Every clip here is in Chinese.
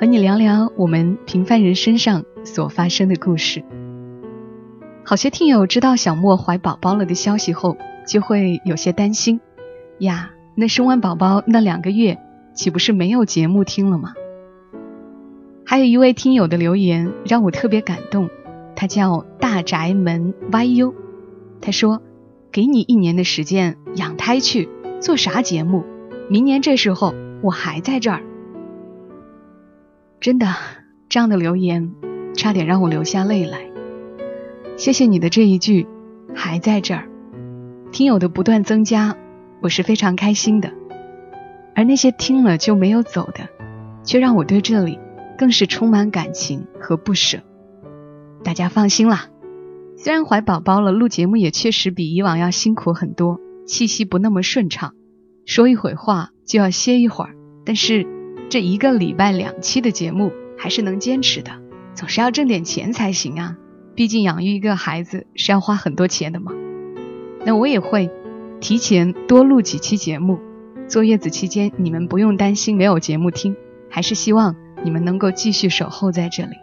和你聊聊我们平凡人身上所发生的故事。好些听友知道小莫怀宝宝了的消息后，就会有些担心呀，那生完宝宝那两个月，岂不是没有节目听了吗？还有一位听友的留言让我特别感动。他叫大宅门 YU，他说：“给你一年的时间养胎去做啥节目？明年这时候我还在这儿。”真的，这样的留言差点让我流下泪来。谢谢你的这一句“还在这儿”，听友的不断增加，我是非常开心的。而那些听了就没有走的，却让我对这里更是充满感情和不舍。大家放心啦，虽然怀宝宝了，录节目也确实比以往要辛苦很多，气息不那么顺畅，说一会话就要歇一会儿，但是这一个礼拜两期的节目还是能坚持的，总是要挣点钱才行啊，毕竟养育一个孩子是要花很多钱的嘛。那我也会提前多录几期节目，坐月子期间你们不用担心没有节目听，还是希望你们能够继续守候在这里。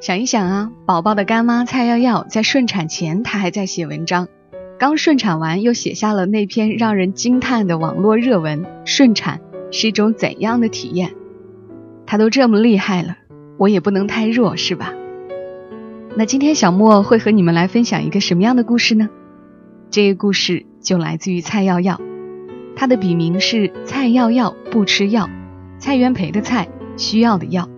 想一想啊，宝宝的干妈蔡耀耀在顺产前，她还在写文章，刚顺产完又写下了那篇让人惊叹的网络热文《顺产是一种怎样的体验》。他都这么厉害了，我也不能太弱，是吧？那今天小莫会和你们来分享一个什么样的故事呢？这个故事就来自于蔡耀耀，他的笔名是蔡耀耀，不吃药，蔡元培的蔡，需要的药，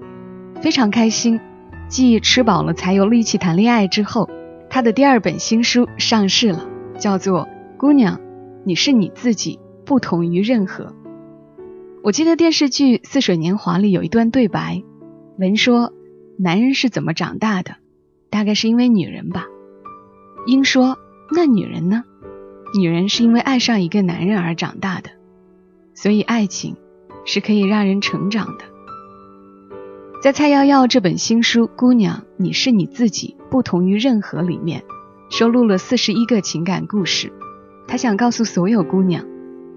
非常开心。继吃饱了才有力气谈恋爱之后，他的第二本新书上市了，叫做《姑娘，你是你自己，不同于任何》。我记得电视剧《似水年华》里有一段对白，文说：“男人是怎么长大的？大概是因为女人吧。”英说：“那女人呢？女人是因为爱上一个男人而长大的，所以爱情是可以让人成长的。”在蔡耀耀这本新书《姑娘，你是你自己，不同于任何》里面，收录了四十一个情感故事。他想告诉所有姑娘，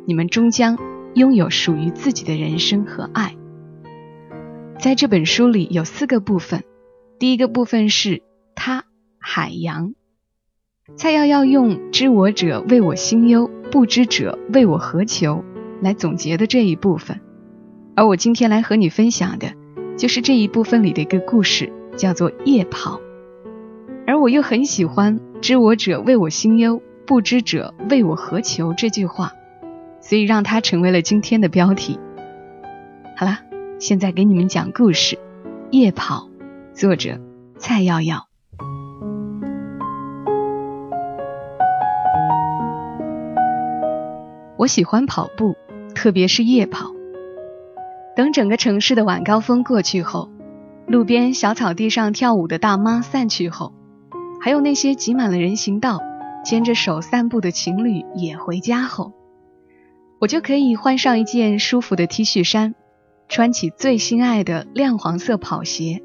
你们终将拥有属于自己的人生和爱。在这本书里有四个部分，第一个部分是他海洋。蔡耀耀用“知我者谓我心忧，不知者谓我何求”来总结的这一部分，而我今天来和你分享的。就是这一部分里的一个故事，叫做夜跑。而我又很喜欢“知我者谓我心忧，不知者谓我何求”这句话，所以让它成为了今天的标题。好了，现在给你们讲故事，《夜跑》，作者蔡耀耀。我喜欢跑步，特别是夜跑。等整个城市的晚高峰过去后，路边小草地上跳舞的大妈散去后，还有那些挤满了人行道、牵着手散步的情侣也回家后，我就可以换上一件舒服的 T 恤衫，穿起最心爱的亮黄色跑鞋，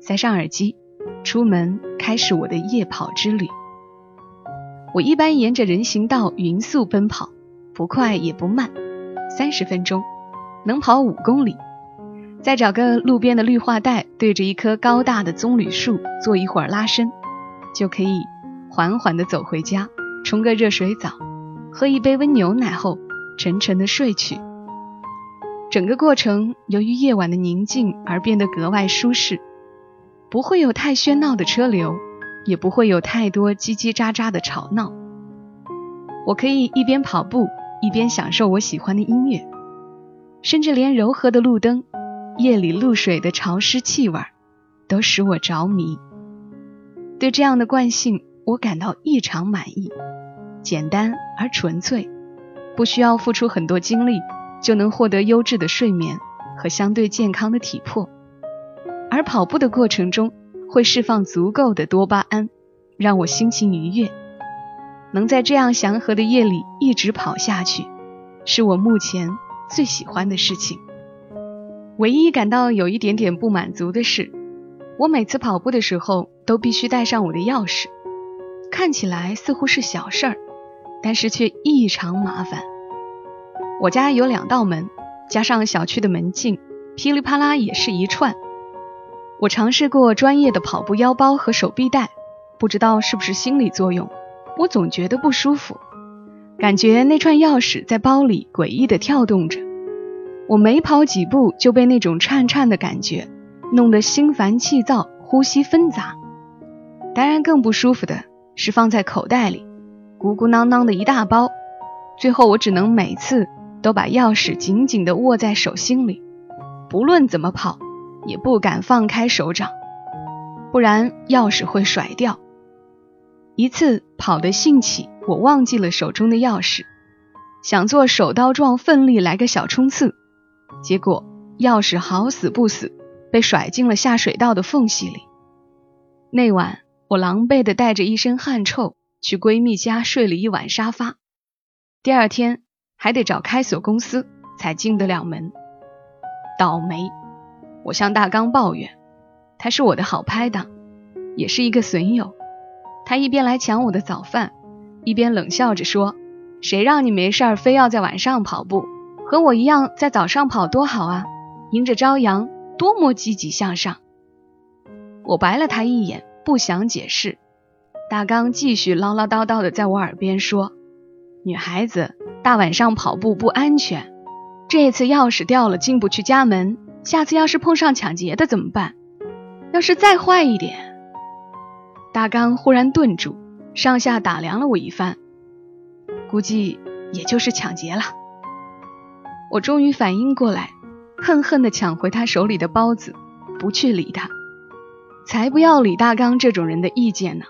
塞上耳机，出门开始我的夜跑之旅。我一般沿着人行道匀速奔跑，不快也不慢，三十分钟。能跑五公里，再找个路边的绿化带，对着一棵高大的棕榈树做一会儿拉伸，就可以缓缓地走回家，冲个热水澡，喝一杯温牛奶后，沉沉的睡去。整个过程由于夜晚的宁静而变得格外舒适，不会有太喧闹的车流，也不会有太多叽叽喳喳的吵闹。我可以一边跑步，一边享受我喜欢的音乐。甚至连柔和的路灯、夜里露水的潮湿气味，都使我着迷。对这样的惯性，我感到异常满意。简单而纯粹，不需要付出很多精力，就能获得优质的睡眠和相对健康的体魄。而跑步的过程中会释放足够的多巴胺，让我心情愉悦。能在这样祥和的夜里一直跑下去，是我目前最喜欢的事情。唯一感到有一点点不满足的是，我每次跑步的时候都必须带上我的钥匙，看起来似乎是小事儿，但是却异常麻烦。我家有两道门，加上小区的门禁，噼里啪啦也是一串。我尝试过专业的跑步腰包和手臂带，不知道是不是心理作用，我总觉得不舒服，感觉那串钥匙在包里诡异的跳动着。我没跑几步就被那种颤颤的感觉弄得心烦气躁，呼吸纷杂。当然，更不舒服的是放在口袋里，鼓鼓囊囊的一大包。最后，我只能每次都把钥匙紧紧地握在手心里，不论怎么跑，也不敢放开手掌，不然钥匙会甩掉。一次跑得兴起，我忘记了手中的钥匙，想做手刀状奋力来个小冲刺。结果钥匙好死不死被甩进了下水道的缝隙里。那晚我狼狈的带着一身汗臭去闺蜜家睡了一晚沙发，第二天还得找开锁公司才进得了门。倒霉！我向大刚抱怨，他是我的好拍档，也是一个损友。他一边来抢我的早饭，一边冷笑着说：“谁让你没事儿非要在晚上跑步？”和我一样在早上跑多好啊，迎着朝阳，多么积极向上。我白了他一眼，不想解释。大刚继续唠唠叨叨的在我耳边说：“女孩子大晚上跑步不安全，这次钥匙掉了进不去家门，下次要是碰上抢劫的怎么办？要是再坏一点……”大刚忽然顿住，上下打量了我一番，估计也就是抢劫了。我终于反应过来，恨恨地抢回他手里的包子，不去理他。才不要李大刚这种人的意见呢！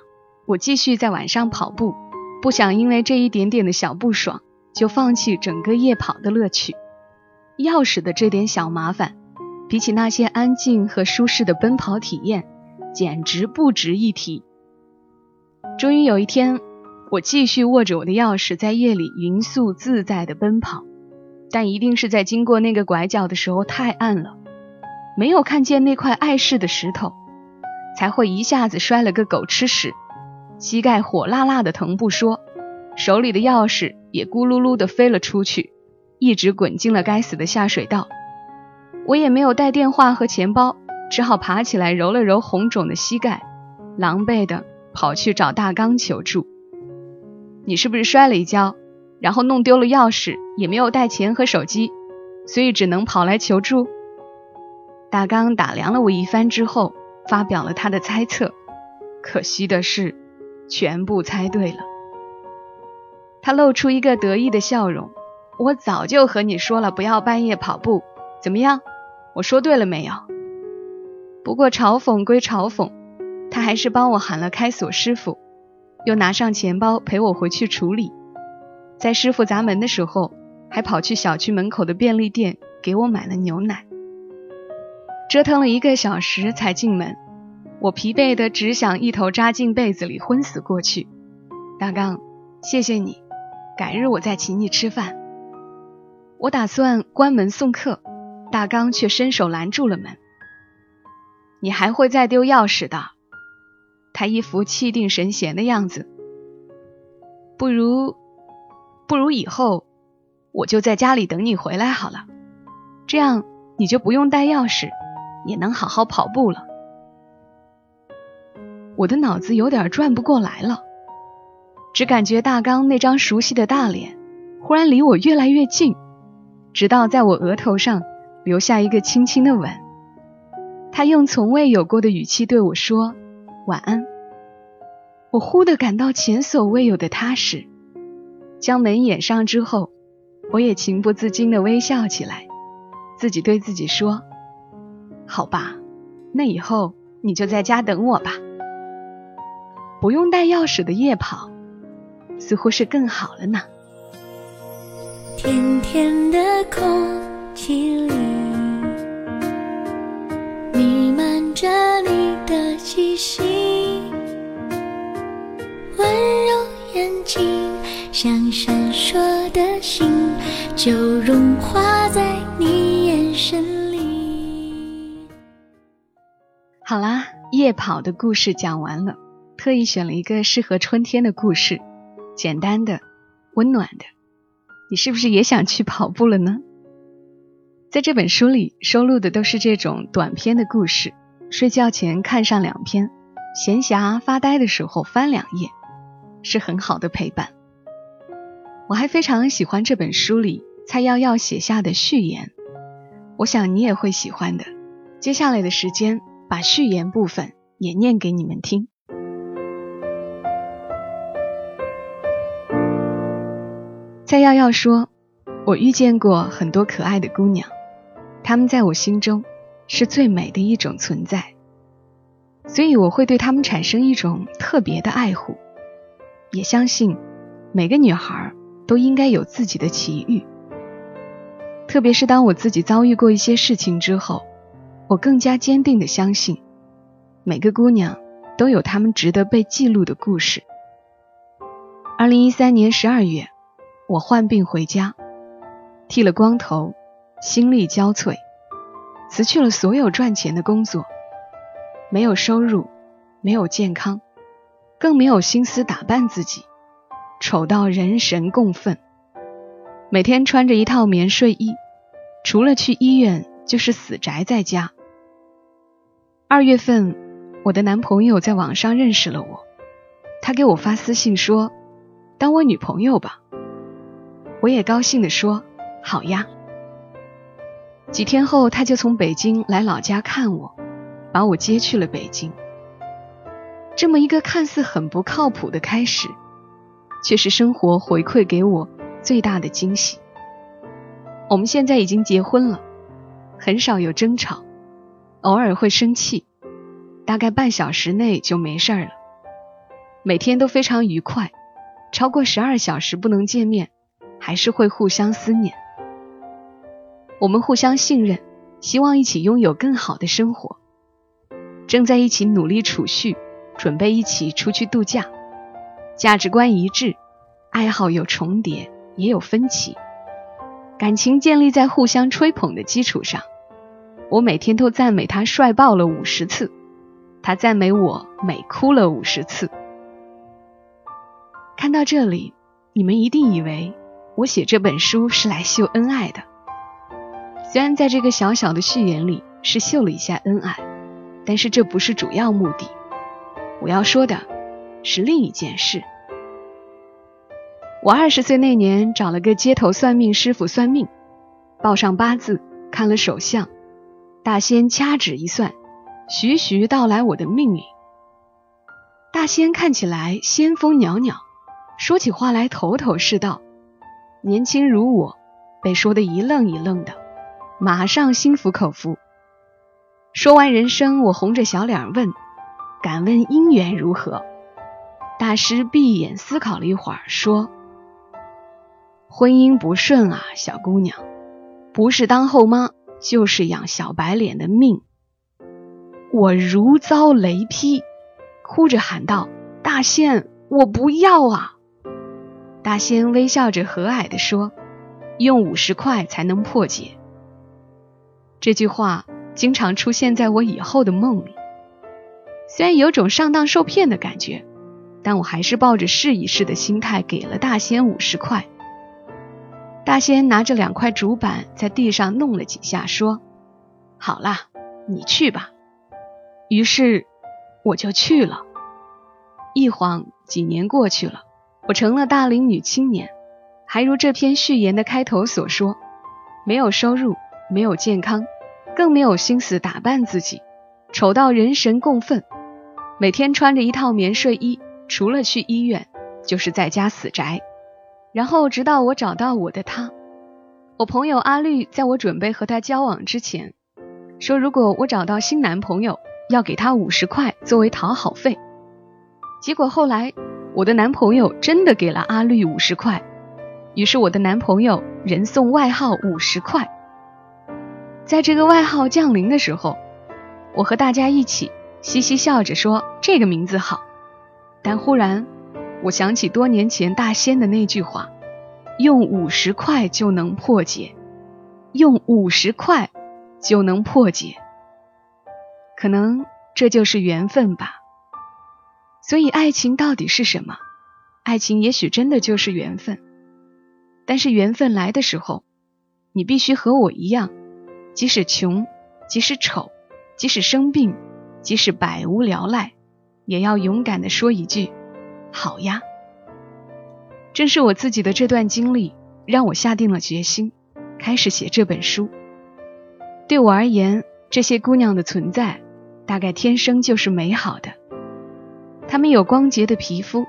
我继续在晚上跑步，不想因为这一点点的小不爽就放弃整个夜跑的乐趣。钥匙的这点小麻烦，比起那些安静和舒适的奔跑体验，简直不值一提。终于有一天，我继续握着我的钥匙，在夜里匀速自在地奔跑。但一定是在经过那个拐角的时候太暗了，没有看见那块碍事的石头，才会一下子摔了个狗吃屎，膝盖火辣辣的疼不说，手里的钥匙也咕噜噜的飞了出去，一直滚进了该死的下水道。我也没有带电话和钱包，只好爬起来揉了揉红肿的膝盖，狼狈的跑去找大刚求助。你是不是摔了一跤？然后弄丢了钥匙，也没有带钱和手机，所以只能跑来求助。大刚打量了我一番之后，发表了他的猜测。可惜的是，全部猜对了。他露出一个得意的笑容。我早就和你说了，不要半夜跑步，怎么样？我说对了没有？不过嘲讽归嘲讽，他还是帮我喊了开锁师傅，又拿上钱包陪我回去处理。在师傅砸门的时候，还跑去小区门口的便利店给我买了牛奶。折腾了一个小时才进门，我疲惫的只想一头扎进被子里昏死过去。大刚，谢谢你，改日我再请你吃饭。我打算关门送客，大刚却伸手拦住了门。你还会再丢钥匙的。他一副气定神闲的样子，不如。不如以后我就在家里等你回来好了，这样你就不用带钥匙，也能好好跑步了。我的脑子有点转不过来了，只感觉大刚那张熟悉的大脸忽然离我越来越近，直到在我额头上留下一个轻轻的吻。他用从未有过的语气对我说：“晚安。”我忽地感到前所未有的踏实。将门掩上之后，我也情不自禁地微笑起来，自己对自己说：“好吧，那以后你就在家等我吧。不用带钥匙的夜跑，似乎是更好了呢。”甜甜的空气里弥漫。着你的气息，温柔眼睛像闪烁的星，就融化在你眼神里。好啦，夜跑的故事讲完了，特意选了一个适合春天的故事，简单的，温暖的。你是不是也想去跑步了呢？在这本书里收录的都是这种短篇的故事，睡觉前看上两篇，闲暇发呆的时候翻两页，是很好的陪伴。我还非常喜欢这本书里蔡耀耀写下的序言，我想你也会喜欢的。接下来的时间，把序言部分也念给你们听。蔡耀耀说：“我遇见过很多可爱的姑娘。”她们在我心中是最美的一种存在，所以我会对她们产生一种特别的爱护，也相信每个女孩都应该有自己的奇遇。特别是当我自己遭遇过一些事情之后，我更加坚定的相信，每个姑娘都有她们值得被记录的故事。二零一三年十二月，我患病回家，剃了光头。心力交瘁，辞去了所有赚钱的工作，没有收入，没有健康，更没有心思打扮自己，丑到人神共愤。每天穿着一套棉睡衣，除了去医院就是死宅在家。二月份，我的男朋友在网上认识了我，他给我发私信说：“当我女朋友吧。”我也高兴地说：“好呀。”几天后，他就从北京来老家看我，把我接去了北京。这么一个看似很不靠谱的开始，却是生活回馈给我最大的惊喜。我们现在已经结婚了，很少有争吵，偶尔会生气，大概半小时内就没事儿了。每天都非常愉快，超过十二小时不能见面，还是会互相思念。我们互相信任，希望一起拥有更好的生活，正在一起努力储蓄，准备一起出去度假。价值观一致，爱好有重叠，也有分歧，感情建立在互相吹捧的基础上。我每天都赞美他帅爆了五十次，他赞美我美哭了五十次。看到这里，你们一定以为我写这本书是来秀恩爱的。虽然在这个小小的序言里是秀了一下恩爱，但是这不是主要目的。我要说的是另一件事。我二十岁那年找了个街头算命师傅算命，报上八字，看了手相，大仙掐指一算，徐徐道来我的命运。大仙看起来仙风袅袅，说起话来头头是道，年轻如我，被说的一愣一愣的。马上心服口服。说完人生，我红着小脸问：“敢问姻缘如何？”大师闭眼思考了一会儿，说：“婚姻不顺啊，小姑娘，不是当后妈，就是养小白脸的命。”我如遭雷劈，哭着喊道：“大仙，我不要啊！”大仙微笑着和蔼地说：“用五十块才能破解。”这句话经常出现在我以后的梦里，虽然有种上当受骗的感觉，但我还是抱着试一试的心态给了大仙五十块。大仙拿着两块竹板在地上弄了几下，说：“好啦，你去吧。”于是我就去了。一晃几年过去了，我成了大龄女青年，还如这篇序言的开头所说，没有收入。没有健康，更没有心思打扮自己，丑到人神共愤。每天穿着一套棉睡衣，除了去医院，就是在家死宅。然后直到我找到我的他，我朋友阿绿在我准备和他交往之前，说如果我找到新男朋友，要给他五十块作为讨好费。结果后来，我的男朋友真的给了阿绿五十块，于是我的男朋友人送外号五十块。在这个外号降临的时候，我和大家一起嘻嘻笑着说这个名字好，但忽然我想起多年前大仙的那句话：用五十块就能破解，用五十块就能破解。可能这就是缘分吧。所以，爱情到底是什么？爱情也许真的就是缘分。但是缘分来的时候，你必须和我一样，即使穷，即使丑，即使生病，即使百无聊赖，也要勇敢的说一句“好呀”。正是我自己的这段经历，让我下定了决心，开始写这本书。对我而言，这些姑娘的存在，大概天生就是美好的。他们有光洁的皮肤，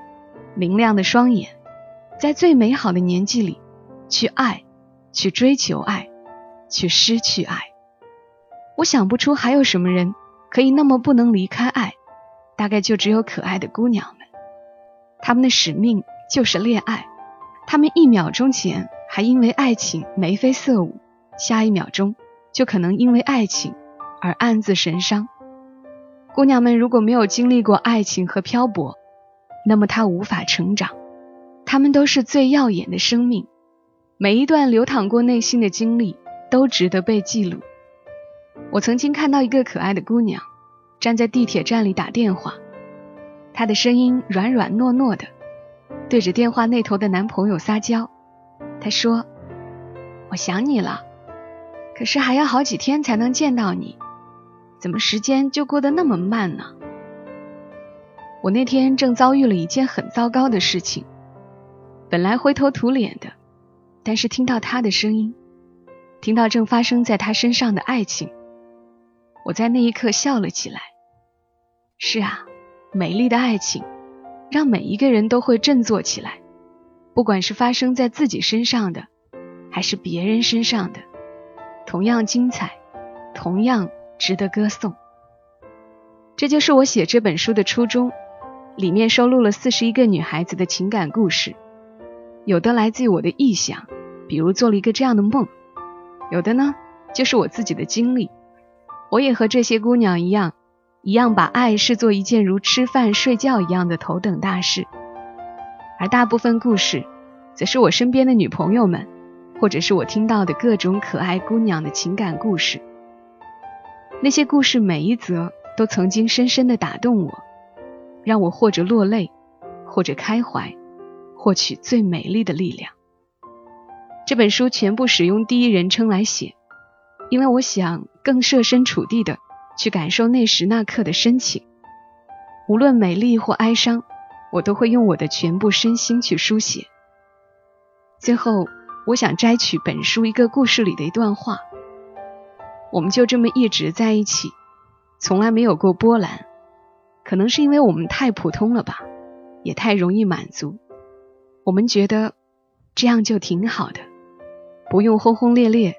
明亮的双眼，在最美好的年纪里，去爱，去追求爱，去失去爱。我想不出还有什么人可以那么不能离开爱，大概就只有可爱的姑娘们。他们的使命就是恋爱，他们一秒钟前还因为爱情眉飞色舞，下一秒钟就可能因为爱情而暗自神伤。姑娘们如果没有经历过爱情和漂泊，那么她无法成长。她们都是最耀眼的生命，每一段流淌过内心的经历都值得被记录。我曾经看到一个可爱的姑娘站在地铁站里打电话，她的声音软软糯糯的，对着电话那头的男朋友撒娇。她说：“我想你了，可是还要好几天才能见到你。”怎么时间就过得那么慢呢？我那天正遭遇了一件很糟糕的事情，本来灰头土脸的，但是听到他的声音，听到正发生在他身上的爱情，我在那一刻笑了起来。是啊，美丽的爱情，让每一个人都会振作起来，不管是发生在自己身上的，还是别人身上的，同样精彩，同样。值得歌颂，这就是我写这本书的初衷。里面收录了四十一个女孩子的情感故事，有的来自于我的臆想，比如做了一个这样的梦；有的呢，就是我自己的经历。我也和这些姑娘一样，一样把爱视作一件如吃饭睡觉一样的头等大事。而大部分故事，则是我身边的女朋友们，或者是我听到的各种可爱姑娘的情感故事。那些故事每一则都曾经深深的打动我，让我或者落泪，或者开怀，获取最美丽的力量。这本书全部使用第一人称来写，因为我想更设身处地的去感受那时那刻的深情。无论美丽或哀伤，我都会用我的全部身心去书写。最后，我想摘取本书一个故事里的一段话。我们就这么一直在一起，从来没有过波澜。可能是因为我们太普通了吧，也太容易满足。我们觉得这样就挺好的，不用轰轰烈烈，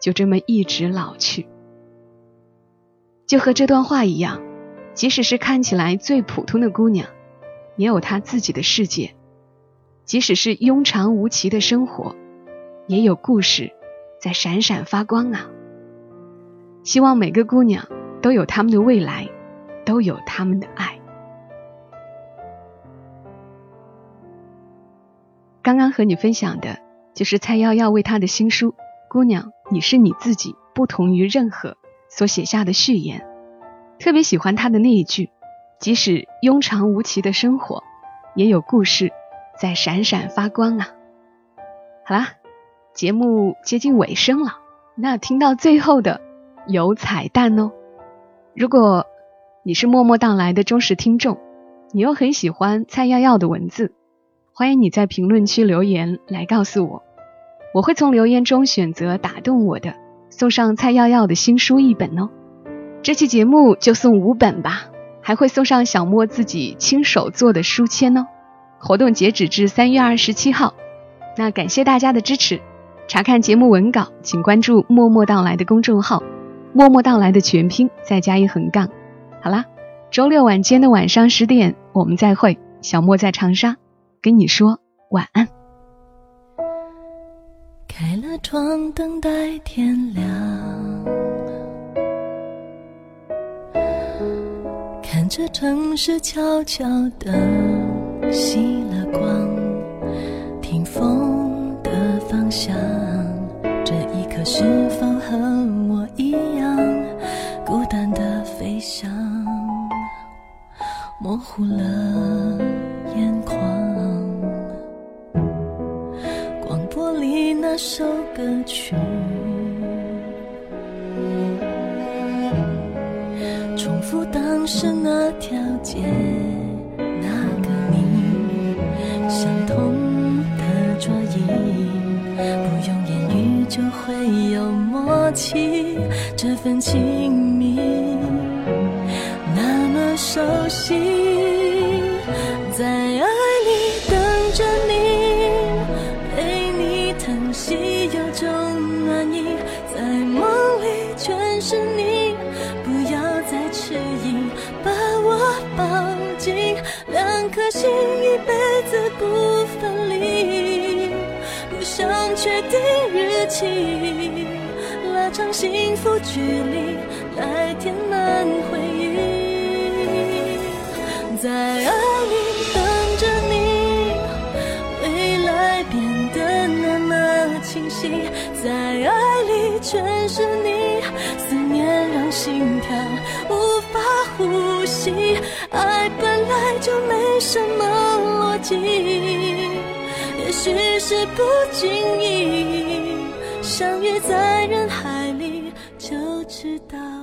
就这么一直老去。就和这段话一样，即使是看起来最普通的姑娘，也有她自己的世界；即使是庸常无奇的生活，也有故事在闪闪发光啊。希望每个姑娘都有他们的未来，都有他们的爱。刚刚和你分享的就是蔡瑶瑶为她的新书《姑娘，你是你自己，不同于任何》所写下的序言。特别喜欢她的那一句：“即使庸常无奇的生活，也有故事在闪闪发光啊！”好啦，节目接近尾声了，那听到最后的。有彩蛋哦！如果你是默默到来的忠实听众，你又很喜欢蔡耀耀的文字，欢迎你在评论区留言来告诉我，我会从留言中选择打动我的，送上蔡耀耀的新书一本哦。这期节目就送五本吧，还会送上小莫自己亲手做的书签哦。活动截止至三月二十七号，那感谢大家的支持。查看节目文稿，请关注默默到来的公众号。默默到来的全拼，再加一横杠。好啦，周六晚间的晚上十点，我们再会。小莫在长沙，跟你说晚安。开了窗，等待天亮。看着城市悄悄的熄了光，听风的方向，这一刻是否和我一模糊了眼眶。广播里那首歌曲。重复当时那条街，那个你，相同的桌椅，不用言语就会有默契，这份情确定日期，拉长幸福距离，来填满回忆。在爱里等着你，未来变得那么清晰，在爱里全是你，思念让心跳无法呼吸。爱本来就没什么逻辑，也许是不经意相遇在人海里，就知道。